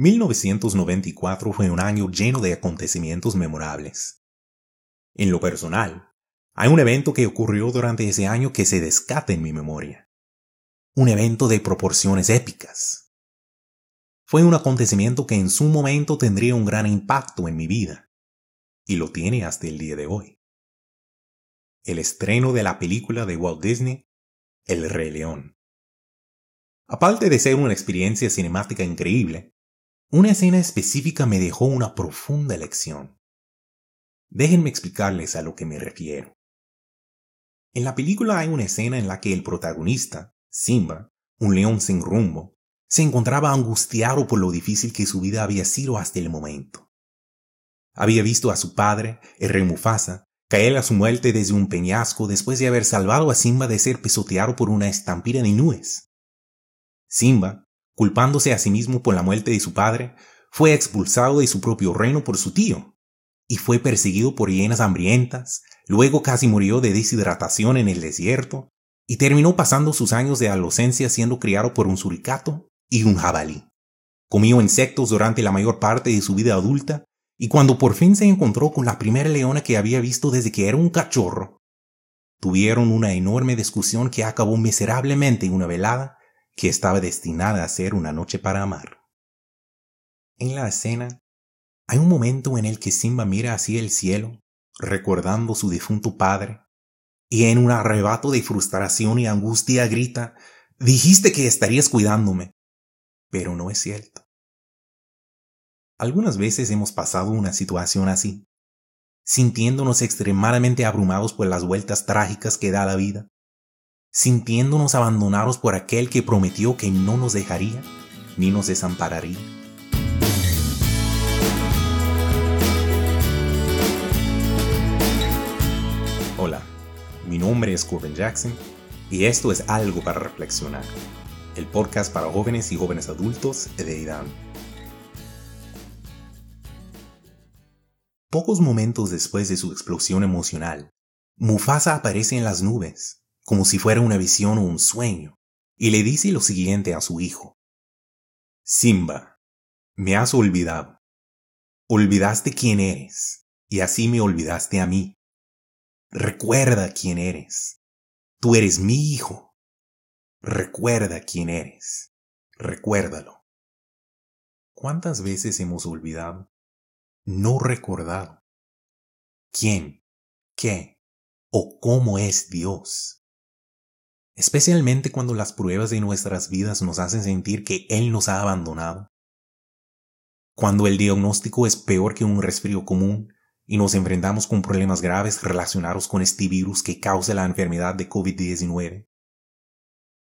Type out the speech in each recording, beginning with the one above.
1994 fue un año lleno de acontecimientos memorables. En lo personal, hay un evento que ocurrió durante ese año que se descata en mi memoria. Un evento de proporciones épicas. Fue un acontecimiento que en su momento tendría un gran impacto en mi vida, y lo tiene hasta el día de hoy. El estreno de la película de Walt Disney, El Rey León. Aparte de ser una experiencia cinemática increíble, una escena específica me dejó una profunda lección. Déjenme explicarles a lo que me refiero. En la película hay una escena en la que el protagonista, Simba, un león sin rumbo, se encontraba angustiado por lo difícil que su vida había sido hasta el momento. Había visto a su padre, el rey Mufasa, caer a su muerte desde un peñasco después de haber salvado a Simba de ser pisoteado por una estampida de nubes. Simba, culpándose a sí mismo por la muerte de su padre, fue expulsado de su propio reino por su tío, y fue perseguido por hienas hambrientas, luego casi murió de deshidratación en el desierto, y terminó pasando sus años de adolescencia siendo criado por un suricato y un jabalí. Comió insectos durante la mayor parte de su vida adulta, y cuando por fin se encontró con la primera leona que había visto desde que era un cachorro, tuvieron una enorme discusión que acabó miserablemente en una velada que estaba destinada a ser una noche para amar. En la escena, hay un momento en el que Simba mira hacia el cielo, recordando su difunto padre, y en un arrebato de frustración y angustia grita, dijiste que estarías cuidándome, pero no es cierto. Algunas veces hemos pasado una situación así, sintiéndonos extremadamente abrumados por las vueltas trágicas que da la vida, sintiéndonos abandonados por aquel que prometió que no nos dejaría ni nos desampararía. Hola, mi nombre es Corbin Jackson y esto es Algo para Reflexionar, el podcast para jóvenes y jóvenes adultos de IDAM. Pocos momentos después de su explosión emocional, Mufasa aparece en las nubes como si fuera una visión o un sueño, y le dice lo siguiente a su hijo. Simba, me has olvidado. Olvidaste quién eres, y así me olvidaste a mí. Recuerda quién eres. Tú eres mi hijo. Recuerda quién eres. Recuérdalo. ¿Cuántas veces hemos olvidado? No recordado. ¿Quién? ¿Qué? ¿O cómo es Dios? Especialmente cuando las pruebas de nuestras vidas nos hacen sentir que Él nos ha abandonado. Cuando el diagnóstico es peor que un resfrío común y nos enfrentamos con problemas graves relacionados con este virus que causa la enfermedad de COVID-19.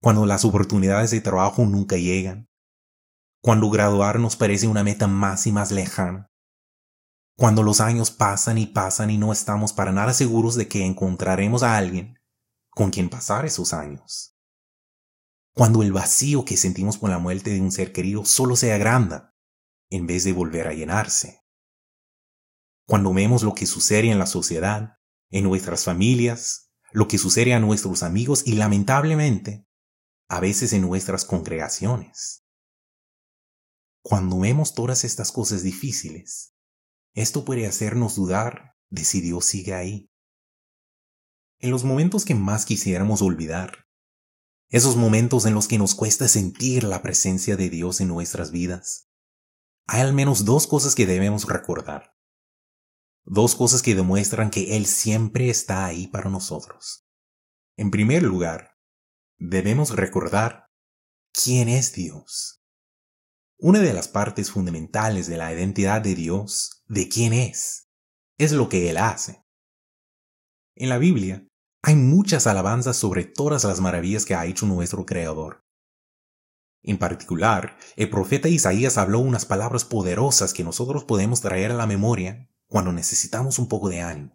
Cuando las oportunidades de trabajo nunca llegan. Cuando graduar nos parece una meta más y más lejana. Cuando los años pasan y pasan y no estamos para nada seguros de que encontraremos a alguien con quien pasar esos años. Cuando el vacío que sentimos por la muerte de un ser querido solo se agranda, en vez de volver a llenarse. Cuando vemos lo que sucede en la sociedad, en nuestras familias, lo que sucede a nuestros amigos y lamentablemente, a veces en nuestras congregaciones. Cuando vemos todas estas cosas difíciles, esto puede hacernos dudar de si Dios sigue ahí en los momentos que más quisiéramos olvidar, esos momentos en los que nos cuesta sentir la presencia de Dios en nuestras vidas, hay al menos dos cosas que debemos recordar. Dos cosas que demuestran que Él siempre está ahí para nosotros. En primer lugar, debemos recordar quién es Dios. Una de las partes fundamentales de la identidad de Dios, de quién es, es lo que Él hace. En la Biblia, hay muchas alabanzas sobre todas las maravillas que ha hecho nuestro Creador. En particular, el profeta Isaías habló unas palabras poderosas que nosotros podemos traer a la memoria cuando necesitamos un poco de ánimo.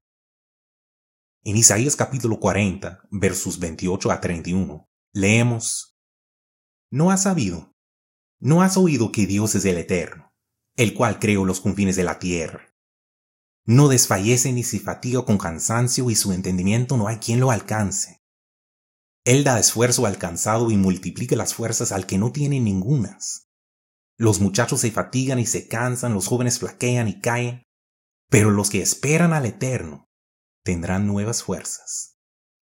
En Isaías capítulo 40, versos 28 a 31, leemos, ¿No has sabido? ¿No has oído que Dios es el Eterno, el cual creó los confines de la tierra? No desfallece ni se fatiga con cansancio y su entendimiento no hay quien lo alcance. Él da esfuerzo al cansado y multiplica las fuerzas al que no tiene ningunas. Los muchachos se fatigan y se cansan, los jóvenes flaquean y caen, pero los que esperan al Eterno tendrán nuevas fuerzas.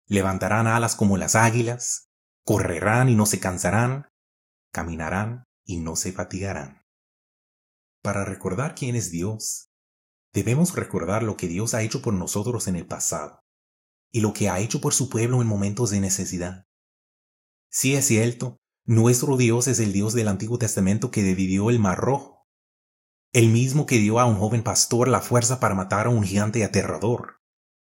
Levantarán alas como las águilas, correrán y no se cansarán, caminarán y no se fatigarán. Para recordar quién es Dios, debemos recordar lo que Dios ha hecho por nosotros en el pasado y lo que ha hecho por su pueblo en momentos de necesidad. Si es cierto, nuestro Dios es el Dios del Antiguo Testamento que dividió el Mar Rojo, el mismo que dio a un joven pastor la fuerza para matar a un gigante aterrador,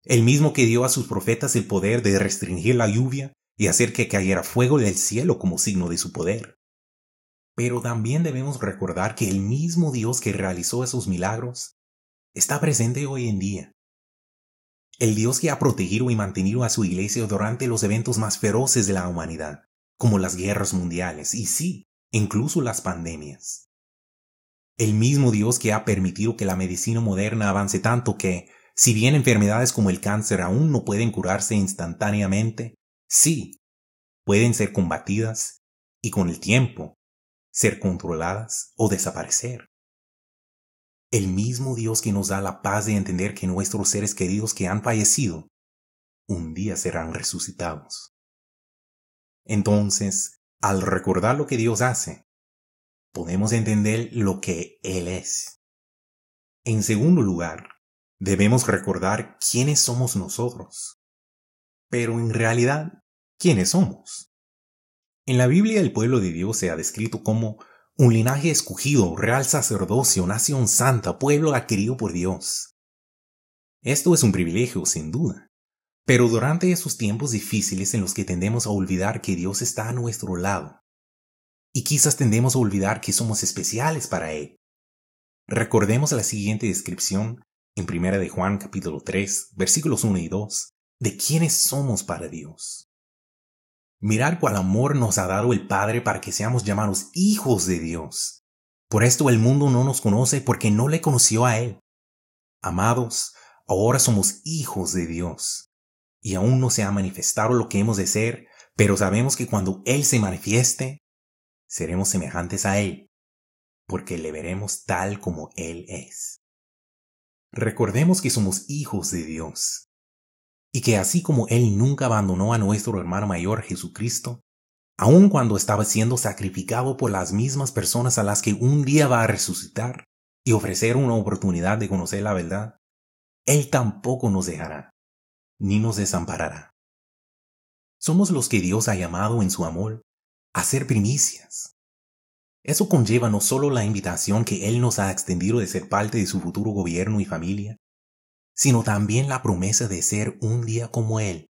el mismo que dio a sus profetas el poder de restringir la lluvia y hacer que cayera fuego del cielo como signo de su poder. Pero también debemos recordar que el mismo Dios que realizó esos milagros está presente hoy en día. El Dios que ha protegido y mantenido a su iglesia durante los eventos más feroces de la humanidad como las guerras mundiales y sí, incluso las pandemias. El mismo Dios que ha permitido que la medicina moderna avance tanto que, si bien enfermedades como el cáncer aún no pueden curarse instantáneamente, sí, pueden ser combatidas y con el tiempo ser controladas o desaparecer. El mismo Dios que nos da la paz de entender que nuestros seres queridos que han fallecido un día serán resucitados. Entonces, al recordar lo que Dios hace, podemos entender lo que Él es. En segundo lugar, debemos recordar quiénes somos nosotros. Pero en realidad, ¿quiénes somos? En la Biblia el pueblo de Dios se ha descrito como un linaje escogido, real sacerdocio, nación santa, pueblo adquirido por Dios. Esto es un privilegio, sin duda. Pero durante esos tiempos difíciles en los que tendemos a olvidar que Dios está a nuestro lado, y quizás tendemos a olvidar que somos especiales para Él, recordemos la siguiente descripción en 1 de Juan capítulo 3, versículos 1 y 2, de quiénes somos para Dios. Mirad cuál amor nos ha dado el Padre para que seamos llamados hijos de Dios. Por esto el mundo no nos conoce porque no le conoció a Él. Amados, ahora somos hijos de Dios y aún no se ha manifestado lo que hemos de ser, pero sabemos que cuando Él se manifieste, seremos semejantes a Él, porque le veremos tal como Él es. Recordemos que somos hijos de Dios, y que así como Él nunca abandonó a nuestro hermano mayor Jesucristo, aun cuando estaba siendo sacrificado por las mismas personas a las que un día va a resucitar y ofrecer una oportunidad de conocer la verdad, Él tampoco nos dejará ni nos desamparará. Somos los que Dios ha llamado en su amor a ser primicias. Eso conlleva no solo la invitación que Él nos ha extendido de ser parte de su futuro gobierno y familia, sino también la promesa de ser un día como Él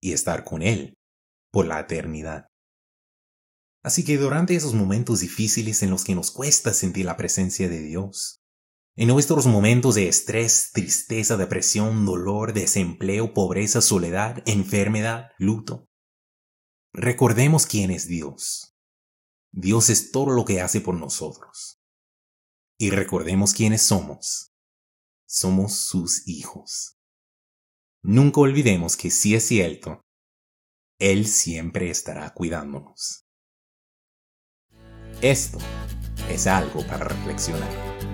y estar con Él por la eternidad. Así que durante esos momentos difíciles en los que nos cuesta sentir la presencia de Dios, en nuestros momentos de estrés, tristeza, depresión, dolor, desempleo, pobreza, soledad, enfermedad, luto, recordemos quién es Dios. Dios es todo lo que hace por nosotros. Y recordemos quiénes somos. Somos sus hijos. Nunca olvidemos que si es cierto, Él siempre estará cuidándonos. Esto es algo para reflexionar.